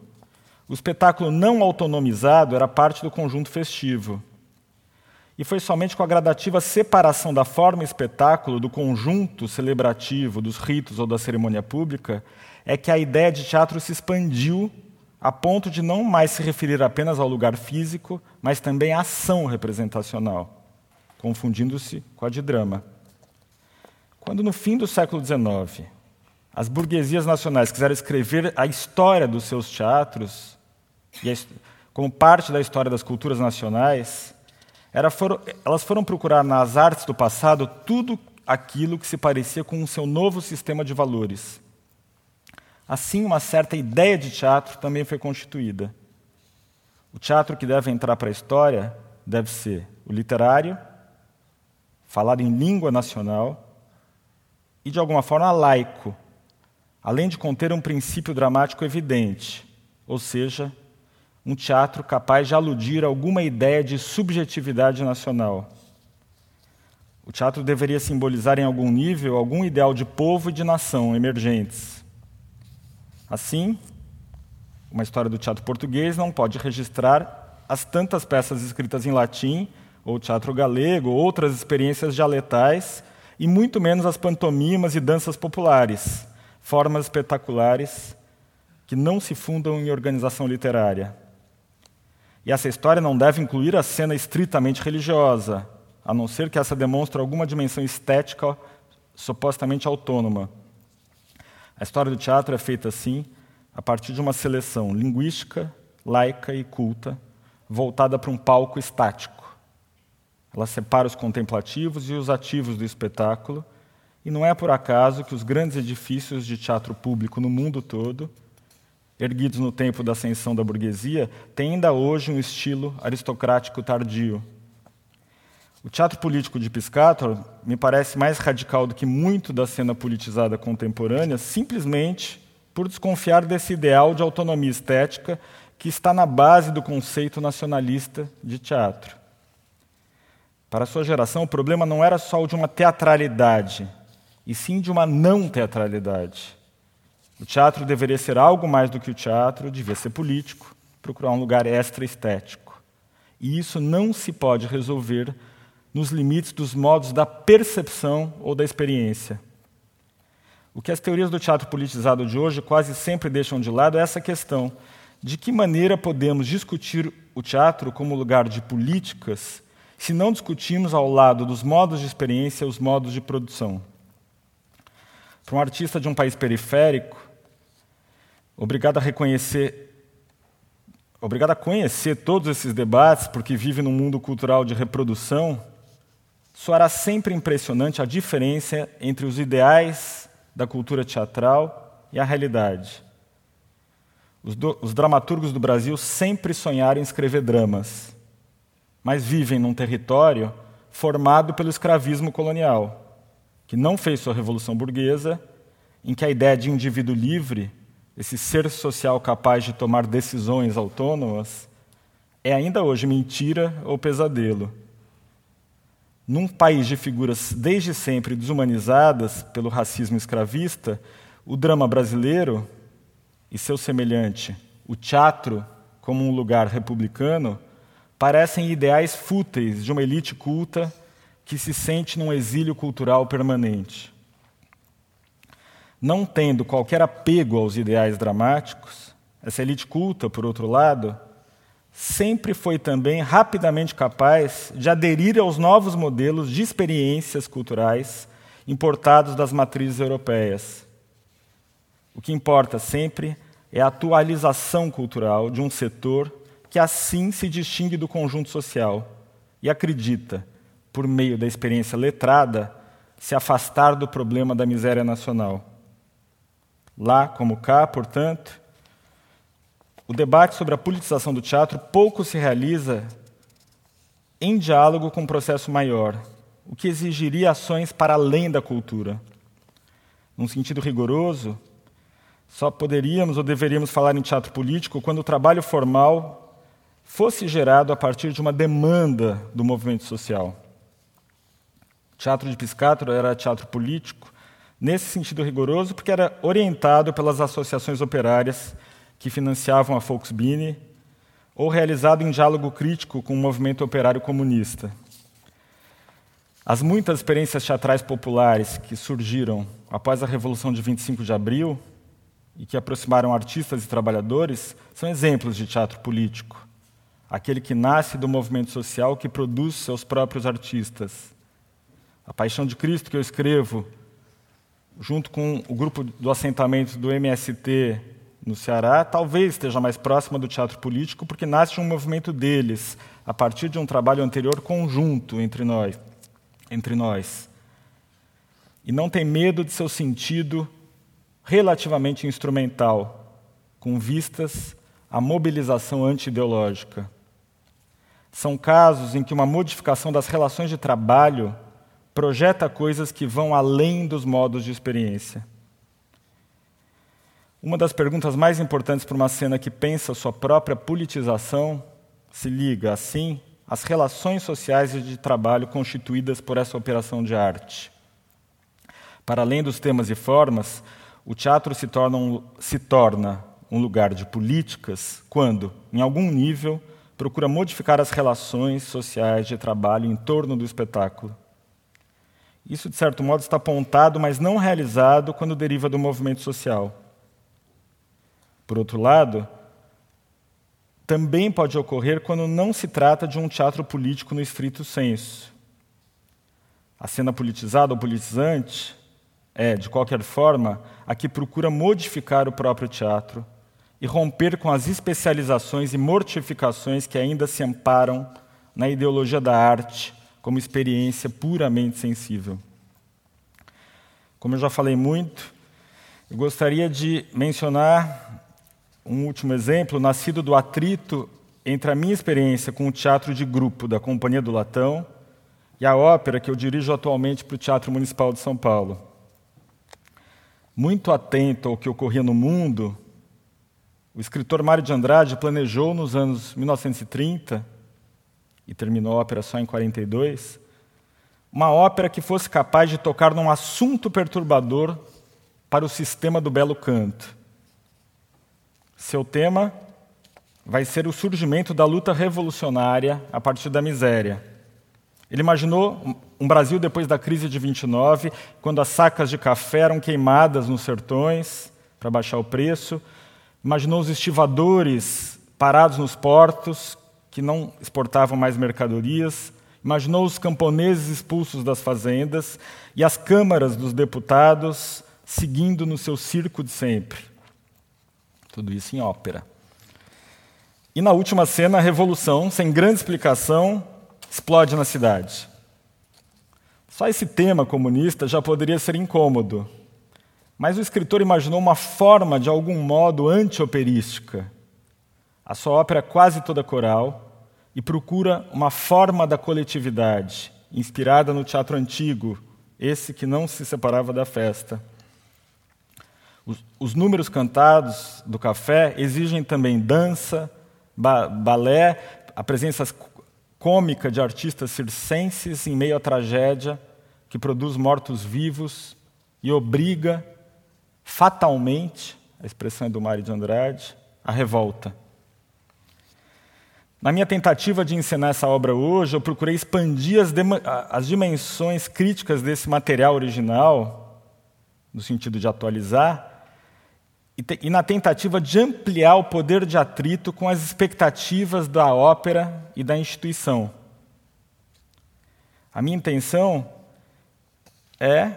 O espetáculo não autonomizado era parte do conjunto festivo. E foi somente com a gradativa separação da forma espetáculo do conjunto celebrativo, dos ritos ou da cerimônia pública, é que a ideia de teatro se expandiu a ponto de não mais se referir apenas ao lugar físico, mas também à ação representacional, confundindo-se com a de drama. Quando, no fim do século XIX, as burguesias nacionais quiseram escrever a história dos seus teatros, como parte da história das culturas nacionais, elas foram procurar nas artes do passado tudo aquilo que se parecia com o seu novo sistema de valores. Assim, uma certa ideia de teatro também foi constituída. O teatro que deve entrar para a história deve ser o literário, falado em língua nacional e, de alguma forma, laico, além de conter um princípio dramático evidente, ou seja, um teatro capaz de aludir a alguma ideia de subjetividade nacional. O teatro deveria simbolizar em algum nível algum ideal de povo e de nação emergentes. Assim, uma história do teatro português não pode registrar as tantas peças escritas em latim, ou teatro galego, ou outras experiências dialetais, e muito menos as pantomimas e danças populares, formas espetaculares que não se fundam em organização literária. E essa história não deve incluir a cena estritamente religiosa, a não ser que essa demonstre alguma dimensão estética supostamente autônoma. A história do teatro é feita assim, a partir de uma seleção linguística, laica e culta, voltada para um palco estático. Ela separa os contemplativos e os ativos do espetáculo e não é por acaso que os grandes edifícios de teatro público no mundo todo, erguidos no tempo da ascensão da burguesia, têm ainda hoje um estilo aristocrático tardio. O teatro político de Piscator me parece mais radical do que muito da cena politizada contemporânea, simplesmente por desconfiar desse ideal de autonomia estética que está na base do conceito nacionalista de teatro. Para sua geração, o problema não era só o de uma teatralidade, e sim de uma não teatralidade. O teatro deveria ser algo mais do que o teatro, devia ser político, procurar um lugar extra-estético. E isso não se pode resolver nos limites dos modos da percepção ou da experiência. O que as teorias do teatro politizado de hoje quase sempre deixam de lado é essa questão: de que maneira podemos discutir o teatro como lugar de políticas se não discutimos ao lado dos modos de experiência os modos de produção? Para um artista de um país periférico, obrigado a reconhecer, obrigado a conhecer todos esses debates, porque vive num mundo cultural de reprodução, soará sempre impressionante a diferença entre os ideais da cultura teatral e a realidade. Os, do, os dramaturgos do Brasil sempre sonharam em escrever dramas, mas vivem num território formado pelo escravismo colonial que não fez sua revolução burguesa, em que a ideia de indivíduo livre, esse ser social capaz de tomar decisões autônomas, é ainda hoje mentira ou pesadelo. Num país de figuras desde sempre desumanizadas pelo racismo escravista, o drama brasileiro e seu semelhante, o teatro como um lugar republicano, parecem ideais fúteis de uma elite culta que se sente num exílio cultural permanente. Não tendo qualquer apego aos ideais dramáticos, essa elite culta, por outro lado, sempre foi também rapidamente capaz de aderir aos novos modelos de experiências culturais importados das matrizes europeias. O que importa sempre é a atualização cultural de um setor que assim se distingue do conjunto social e acredita, por meio da experiência letrada, se afastar do problema da miséria nacional. Lá como cá, portanto, o debate sobre a politização do teatro pouco se realiza em diálogo com um processo maior, o que exigiria ações para além da cultura. Num sentido rigoroso, só poderíamos ou deveríamos falar em teatro político quando o trabalho formal fosse gerado a partir de uma demanda do movimento social. O teatro de Piscatro era teatro político, nesse sentido rigoroso, porque era orientado pelas associações operárias que financiavam a Volksbühne, ou realizado em diálogo crítico com o movimento operário comunista. As muitas experiências teatrais populares que surgiram após a Revolução de 25 de Abril e que aproximaram artistas e trabalhadores são exemplos de teatro político, aquele que nasce do movimento social que produz seus próprios artistas. A Paixão de Cristo que eu escrevo, junto com o grupo do assentamento do MST no Ceará, talvez esteja mais próxima do teatro político, porque nasce de um movimento deles, a partir de um trabalho anterior conjunto entre nós. Entre nós. E não tem medo de seu sentido relativamente instrumental, com vistas à mobilização anti-ideológica. São casos em que uma modificação das relações de trabalho projeta coisas que vão além dos modos de experiência. Uma das perguntas mais importantes para uma cena que pensa sua própria politização se liga, assim, às relações sociais e de trabalho constituídas por essa operação de arte. Para além dos temas e formas, o teatro se torna um, se torna um lugar de políticas quando, em algum nível, procura modificar as relações sociais de trabalho em torno do espetáculo. Isso, de certo modo, está apontado, mas não realizado quando deriva do movimento social. Por outro lado, também pode ocorrer quando não se trata de um teatro político no estrito senso. A cena politizada ou politizante é, de qualquer forma, a que procura modificar o próprio teatro e romper com as especializações e mortificações que ainda se amparam na ideologia da arte como experiência puramente sensível. Como eu já falei muito, eu gostaria de mencionar um último exemplo, nascido do atrito entre a minha experiência com o teatro de grupo da Companhia do Latão e a ópera que eu dirijo atualmente para o Teatro Municipal de São Paulo. Muito atento ao que ocorria no mundo, o escritor Mário de Andrade planejou nos anos 1930 e terminou a ópera só em 42, uma ópera que fosse capaz de tocar num assunto perturbador para o sistema do belo canto. Seu tema vai ser o surgimento da luta revolucionária a partir da miséria. Ele imaginou um Brasil depois da crise de 29, quando as sacas de café eram queimadas nos sertões para baixar o preço. Imaginou os estivadores parados nos portos, que não exportavam mais mercadorias. Imaginou os camponeses expulsos das fazendas e as câmaras dos deputados seguindo no seu circo de sempre. Tudo isso em ópera. E na última cena, a revolução, sem grande explicação, explode na cidade. Só esse tema comunista já poderia ser incômodo, mas o escritor imaginou uma forma, de algum modo, anti-operística. A sua ópera é quase toda coral e procura uma forma da coletividade, inspirada no teatro antigo, esse que não se separava da festa. Os, os números cantados do café exigem também dança, ba balé, a presença cômica de artistas circenses em meio à tragédia que produz mortos-vivos e obriga fatalmente, a expressão é do Mário de Andrade, a revolta. Na minha tentativa de ensinar essa obra hoje, eu procurei expandir as, as dimensões críticas desse material original no sentido de atualizar, e, e na tentativa de ampliar o poder de atrito com as expectativas da ópera e da instituição. A minha intenção é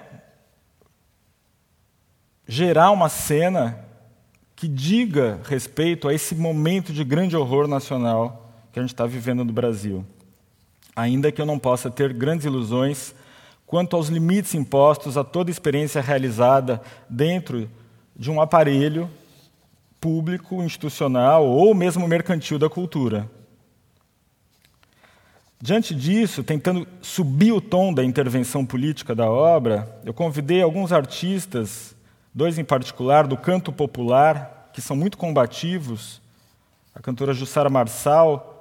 gerar uma cena que diga respeito a esse momento de grande horror nacional que a gente está vivendo no Brasil. Ainda que eu não possa ter grandes ilusões quanto aos limites impostos a toda experiência realizada dentro de um aparelho público, institucional ou mesmo mercantil da cultura. Diante disso, tentando subir o tom da intervenção política da obra, eu convidei alguns artistas, dois em particular, do canto popular, que são muito combativos, a cantora Jussara Marçal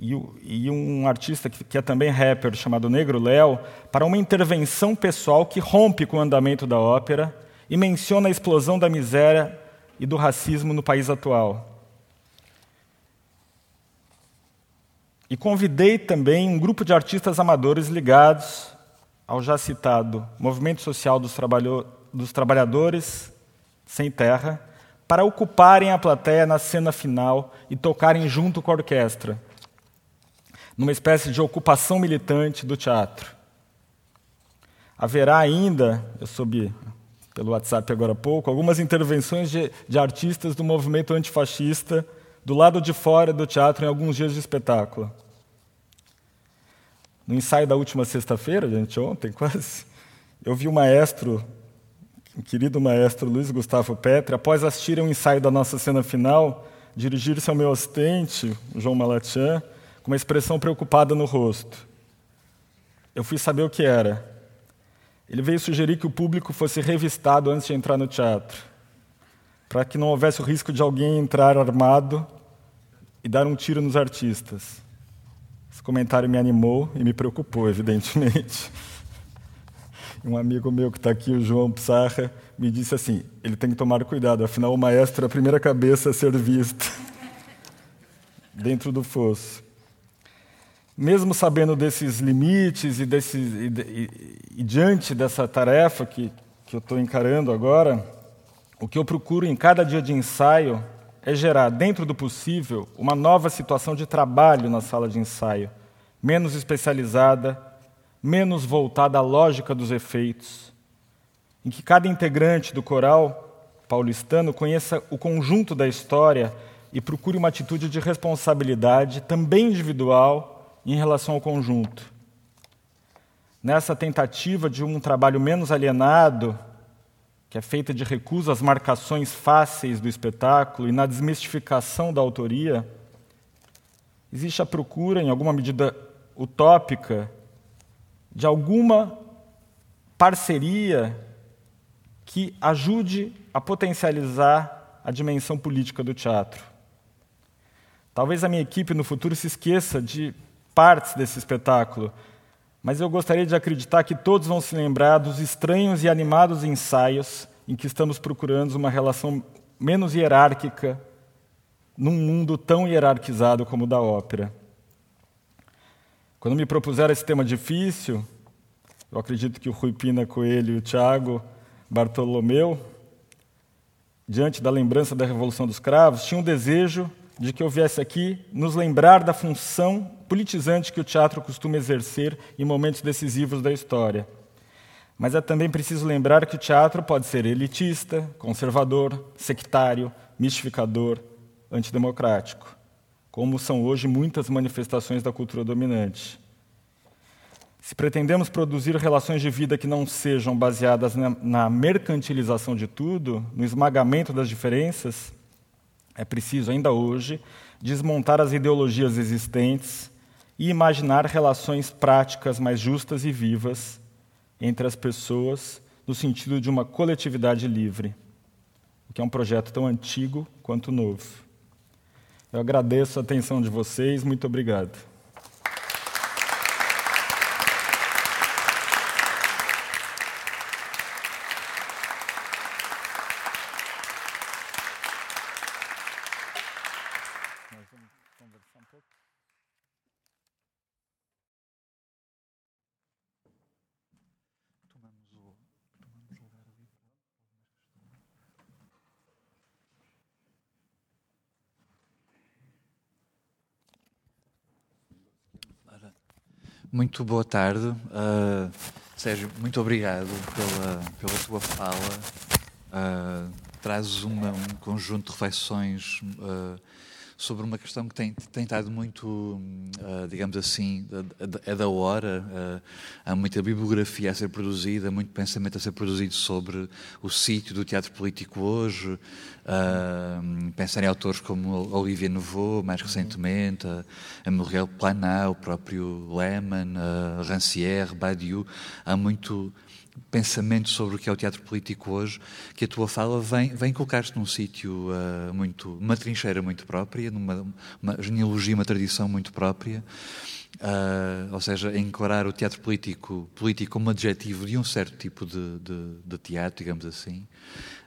e, um artista que é também rapper, chamado Negro Léo, para uma intervenção pessoal que rompe com o andamento da ópera e menciona a explosão da miséria e do racismo no país atual. E convidei também um grupo de artistas amadores ligados ao já citado Movimento Social dos, Trabalho dos Trabalhadores Sem Terra, para ocuparem a plateia na cena final e tocarem junto com a orquestra, numa espécie de ocupação militante do teatro. Haverá ainda, eu soube pelo WhatsApp agora há pouco, algumas intervenções de, de artistas do movimento antifascista do lado de fora do teatro em alguns dias de espetáculo. No ensaio da última sexta-feira, gente, ontem quase, eu vi o maestro, o querido maestro Luiz Gustavo Petri, após assistir ao ensaio da nossa cena final, dirigir-se ao meu assistente, João Malatian, com uma expressão preocupada no rosto. Eu fui saber o que era. Ele veio sugerir que o público fosse revistado antes de entrar no teatro, para que não houvesse o risco de alguém entrar armado e dar um tiro nos artistas. Esse comentário me animou e me preocupou, evidentemente. Um amigo meu que está aqui, o João Psarra, me disse assim: ele tem que tomar cuidado, afinal, o maestro é a primeira cabeça a ser vista dentro do fosso mesmo sabendo desses limites e, e, e, e diante dessa tarefa que, que eu estou encarando agora, o que eu procuro em cada dia de ensaio é gerar, dentro do possível, uma nova situação de trabalho na sala de ensaio, menos especializada, menos voltada à lógica dos efeitos, em que cada integrante do coral paulistano conheça o conjunto da história e procure uma atitude de responsabilidade, também individual, em relação ao conjunto. Nessa tentativa de um trabalho menos alienado, que é feita de recusa às marcações fáceis do espetáculo e na desmistificação da autoria, existe a procura, em alguma medida utópica, de alguma parceria que ajude a potencializar a dimensão política do teatro. Talvez a minha equipe no futuro se esqueça de partes desse espetáculo, mas eu gostaria de acreditar que todos vão se lembrar dos estranhos e animados ensaios em que estamos procurando uma relação menos hierárquica num mundo tão hierarquizado como o da ópera. Quando me propuseram esse tema difícil, eu acredito que o Rui Pina Coelho e o Tiago Bartolomeu, diante da lembrança da Revolução dos Cravos, tinham um desejo de que eu viesse aqui nos lembrar da função politizante que o teatro costuma exercer em momentos decisivos da história. Mas é também preciso lembrar que o teatro pode ser elitista, conservador, sectário, mistificador, antidemocrático, como são hoje muitas manifestações da cultura dominante. Se pretendemos produzir relações de vida que não sejam baseadas na, mercantilização de tudo, no esmagamento das diferenças, é preciso, ainda hoje, desmontar as ideologias existentes e imaginar relações práticas mais justas e vivas entre as pessoas, no sentido de uma coletividade livre, o que é um projeto tão antigo quanto novo. Eu agradeço a atenção de vocês, muito obrigado. Muito boa tarde. Uh, Sérgio, muito obrigado pela, pela tua fala. Uh, trazes uma, um conjunto de reflexões uh, sobre uma questão que tem, tem estado muito, uh, digamos assim, é da hora. Uh, há muita bibliografia a ser produzida, muito pensamento a ser produzido sobre o sítio do teatro político hoje. Uh, pensar em autores como Olivia Nouveau, mais recentemente, a, a Muriel Planat, o próprio Lehmann, Rancière, Badiou. Há muito pensamento sobre o que é o teatro político hoje, que a tua fala vem, vem colocar-te num sítio uh, muito, uma trincheira muito própria, numa uma genealogia, uma tradição muito própria, uh, ou seja, encarar o teatro político, político como adjetivo de um certo tipo de, de, de teatro, digamos assim.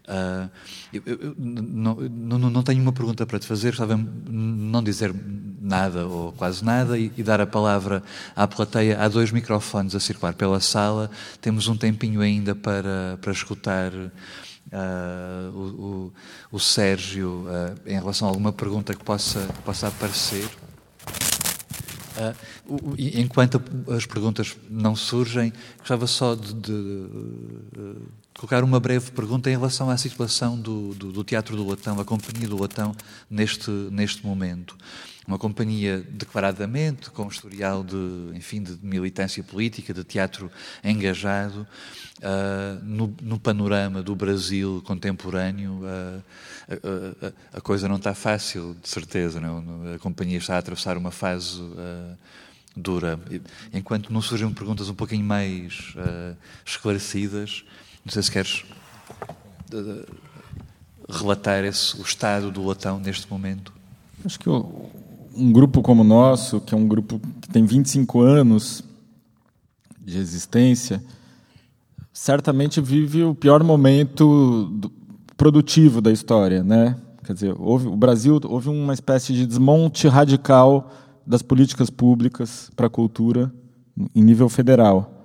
Uh, eu, eu não, não, não, tenho uma pergunta para te fazer, gostava não dizer nada ou quase nada e, e, dar a palavra à plateia. Há dois microfones a circular pela sala, temos um tempinho ainda para, para escutar. Uh, o, o, o, Sérgio uh, em relação a alguma pergunta que possa, que possa aparecer. Uh, enquanto as perguntas não surgem, gostava só de, de colocar uma breve pergunta em relação à situação do, do, do, Teatro do Latão, a Companhia do Latão, neste, neste momento. Uma companhia declaradamente com um historial de, enfim, de militância política, de teatro engajado, uh, no, no, panorama do Brasil contemporâneo, uh, a, a, a, coisa não está fácil, de certeza. Não? É? A companhia está a atravessar uma fase uh, dura. Enquanto não surgem perguntas um pouquinho mais esclarecidas, não sei se queres relatar esse, o estado do latão neste momento. Acho que um grupo como o nosso, que é um grupo que tem 25 anos de existência, certamente vive o pior momento do, produtivo da história, né? Quer dizer, houve, o Brasil houve uma espécie de desmonte radical das políticas públicas para a cultura em nível federal.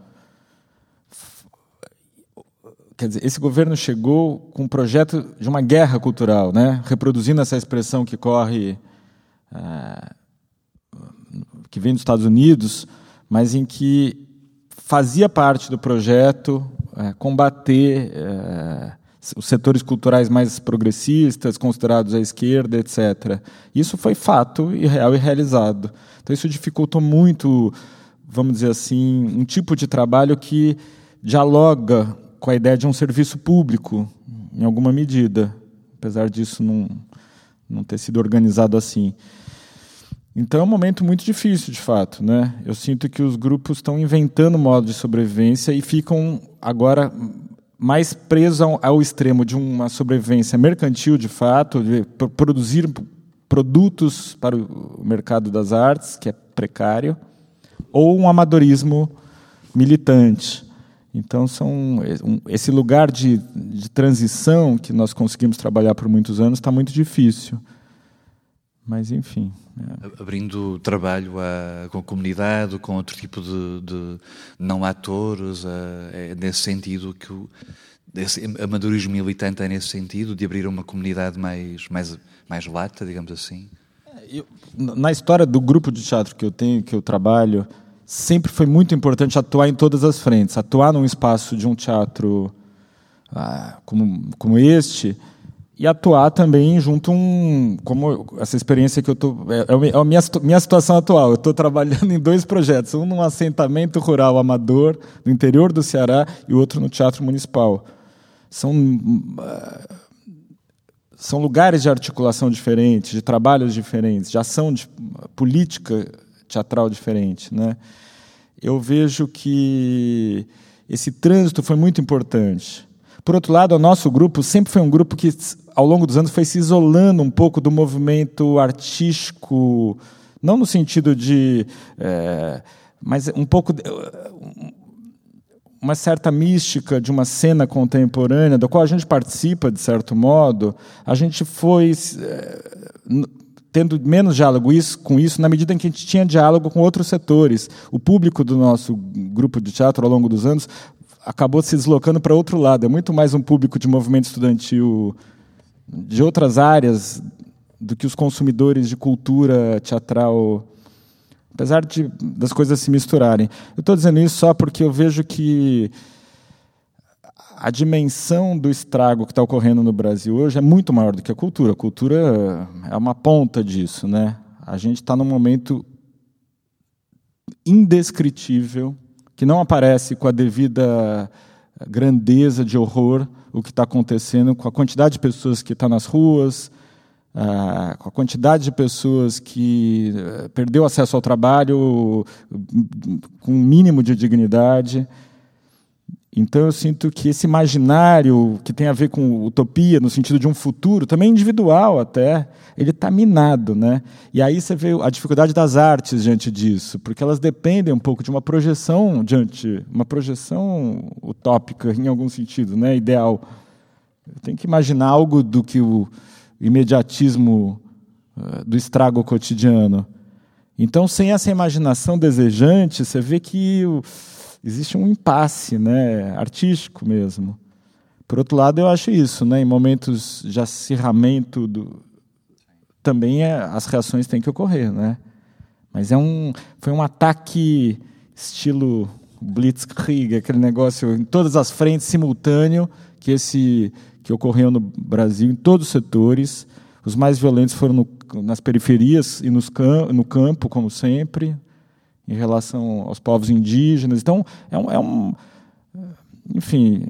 Quer dizer, esse governo chegou com um projeto de uma guerra cultural, né? reproduzindo essa expressão que corre, é, que vem dos Estados Unidos, mas em que fazia parte do projeto é, combater é, os setores culturais mais progressistas, considerados à esquerda, etc. Isso foi fato e real e realizado. Então isso dificultou muito, vamos dizer assim, um tipo de trabalho que dialoga com a ideia de um serviço público, em alguma medida, apesar disso não, não ter sido organizado assim. Então é um momento muito difícil, de fato. Né? Eu sinto que os grupos estão inventando modo de sobrevivência e ficam agora mais presos ao extremo de uma sobrevivência mercantil, de fato, de produzir produtos para o mercado das artes, que é precário, ou um amadorismo militante. Então, são, esse lugar de, de transição que nós conseguimos trabalhar por muitos anos está muito difícil. Mas, enfim. É. Abrindo trabalho a, com a comunidade, com outro tipo de, de não atores, a, é nesse sentido que o esse amadorismo militante é nesse sentido, de abrir uma comunidade mais, mais, mais lata, digamos assim? Eu, na história do grupo de teatro que eu tenho, que eu trabalho, sempre foi muito importante atuar em todas as frentes. Atuar num espaço de um teatro ah, como, como este e atuar também junto um como essa experiência que eu tô é, é a minha, minha situação atual eu estou trabalhando em dois projetos um num assentamento rural amador no interior do Ceará e outro no Teatro Municipal são ah, são lugares de articulação diferentes de trabalhos diferentes de ação de política teatral diferente, né? Eu vejo que esse trânsito foi muito importante. Por outro lado, o nosso grupo sempre foi um grupo que, ao longo dos anos, foi se isolando um pouco do movimento artístico, não no sentido de. É, mas um pouco. Uma certa mística de uma cena contemporânea, da qual a gente participa, de certo modo, a gente foi. É, tendo menos diálogo isso, com isso na medida em que a gente tinha diálogo com outros setores. O público do nosso grupo de teatro ao longo dos anos acabou se deslocando para outro lado. É muito mais um público de movimento estudantil de outras áreas do que os consumidores de cultura teatral apesar de, das coisas se misturarem. Eu estou dizendo isso só porque eu vejo que a dimensão do estrago que está ocorrendo no Brasil hoje é muito maior do que a cultura. A cultura é uma ponta disso, né? A gente está num momento indescritível que não aparece com a devida grandeza de horror o que está acontecendo com a quantidade de pessoas que estão tá nas ruas, ah, com a quantidade de pessoas que eh, perdeu acesso ao trabalho com um mínimo de dignidade. Então eu sinto que esse imaginário que tem a ver com utopia, no sentido de um futuro, também individual até, ele está minado. Né? E aí você vê a dificuldade das artes diante disso, porque elas dependem um pouco de uma projeção diante, uma projeção utópica em algum sentido, né? ideal. Tem que imaginar algo do que o imediatismo uh, do estrago cotidiano. Então, sem essa imaginação desejante, você vê que o, existe um impasse né, artístico mesmo. Por outro lado, eu acho isso, né, em momentos de acirramento, do, também é, as reações têm que ocorrer. Né? Mas é um, foi um ataque estilo Blitzkrieg, aquele negócio em todas as frentes, simultâneo, que, esse, que ocorreu no Brasil, em todos os setores. Os mais violentos foram no, nas periferias e nos, no campo, como sempre, em relação aos povos indígenas. Então, é um, é um, enfim,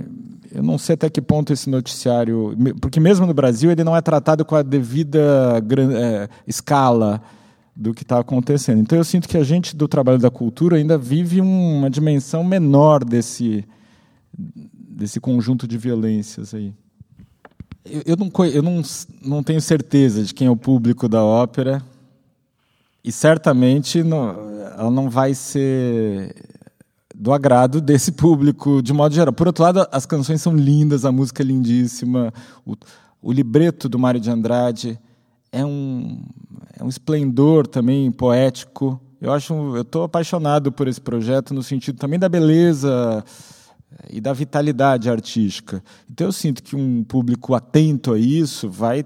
eu não sei até que ponto esse noticiário, porque mesmo no Brasil ele não é tratado com a devida é, escala do que está acontecendo. Então eu sinto que a gente do trabalho da cultura ainda vive uma dimensão menor desse desse conjunto de violências aí. Eu, eu, não, eu não, não tenho certeza de quem é o público da ópera e certamente não, ela não vai ser do agrado desse público de modo geral. Por outro lado, as canções são lindas, a música é lindíssima, o, o libreto do Mário de Andrade é um, é um esplendor também poético. Eu acho, eu estou apaixonado por esse projeto no sentido também da beleza e da vitalidade artística. Então eu sinto que um público atento a isso vai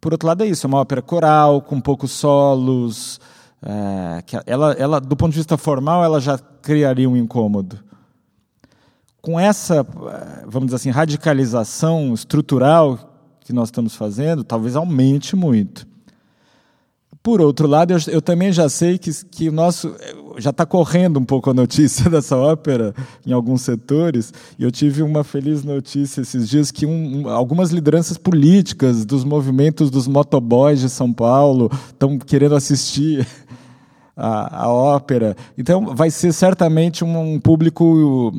por outro lado, é isso: é uma ópera coral, com poucos solos. É, que ela, ela, do ponto de vista formal, ela já criaria um incômodo. Com essa, vamos dizer assim, radicalização estrutural que nós estamos fazendo, talvez aumente muito. Por outro lado, eu, eu, também já sei que, que o nosso. Já está correndo um pouco a notícia dessa ópera em alguns setores, e eu tive uma feliz notícia esses dias que um, algumas lideranças políticas dos movimentos dos motoboys de São Paulo estão querendo assistir a, a, ópera. Então, vai ser certamente um, um público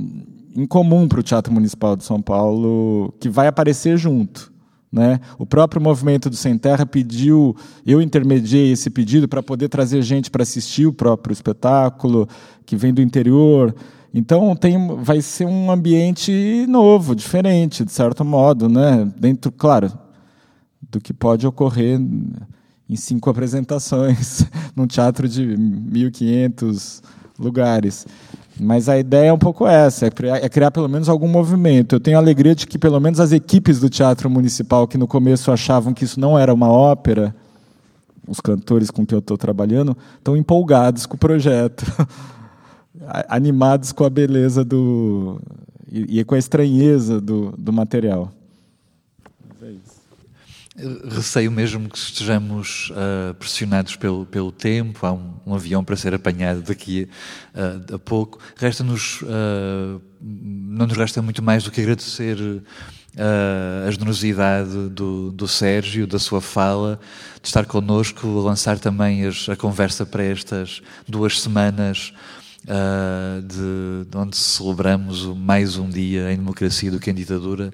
incomum para o Teatro Municipal de São Paulo que vai aparecer junto. Né? O próprio movimento do Sem Terra pediu, eu intermediei esse pedido para poder trazer gente para assistir o próprio espetáculo, que vem do interior. Então tem, vai ser um ambiente novo, diferente, de certo modo, né? dentro, claro, do que pode ocorrer em cinco apresentações num teatro de 1.500 lugares. Mas a ideia é um pouco essa, é criar, é criar, pelo menos algum movimento. Eu tenho a alegria de que pelo menos as equipes do Teatro Municipal, que no começo achavam que isso não era uma ópera, os cantores com quem eu estou trabalhando, estão empolgados com o projeto, animados com a beleza do e, com a estranheza do, do material. Receio mesmo que estejamos uh, pressionados pelo, pelo tempo, há um, um, avião para ser apanhado daqui uh, a pouco. Resta-nos, uh, não nos resta muito mais do que agradecer a generosidade do, do Sérgio, da sua fala, de estar connosco, lançar também as, a conversa para estas duas semanas. De, de, onde celebramos mais um dia em democracia do que em ditadura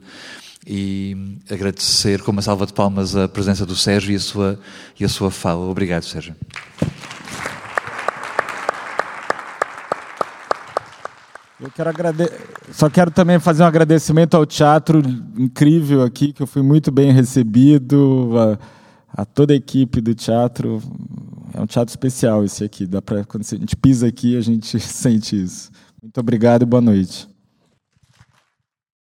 e agradecer com uma salva de palmas a presença do Sérgio e a sua, e a sua fala. Obrigado, Sérgio. Eu quero agradecer. Só quero também fazer um agradecimento ao teatro incrível aqui, que eu fui muito bem recebido, a, a toda a equipe do teatro. É um teatro especial esse aqui. Dá pra, quando a gente pisa aqui, a gente sente isso. Muito obrigado e boa noite.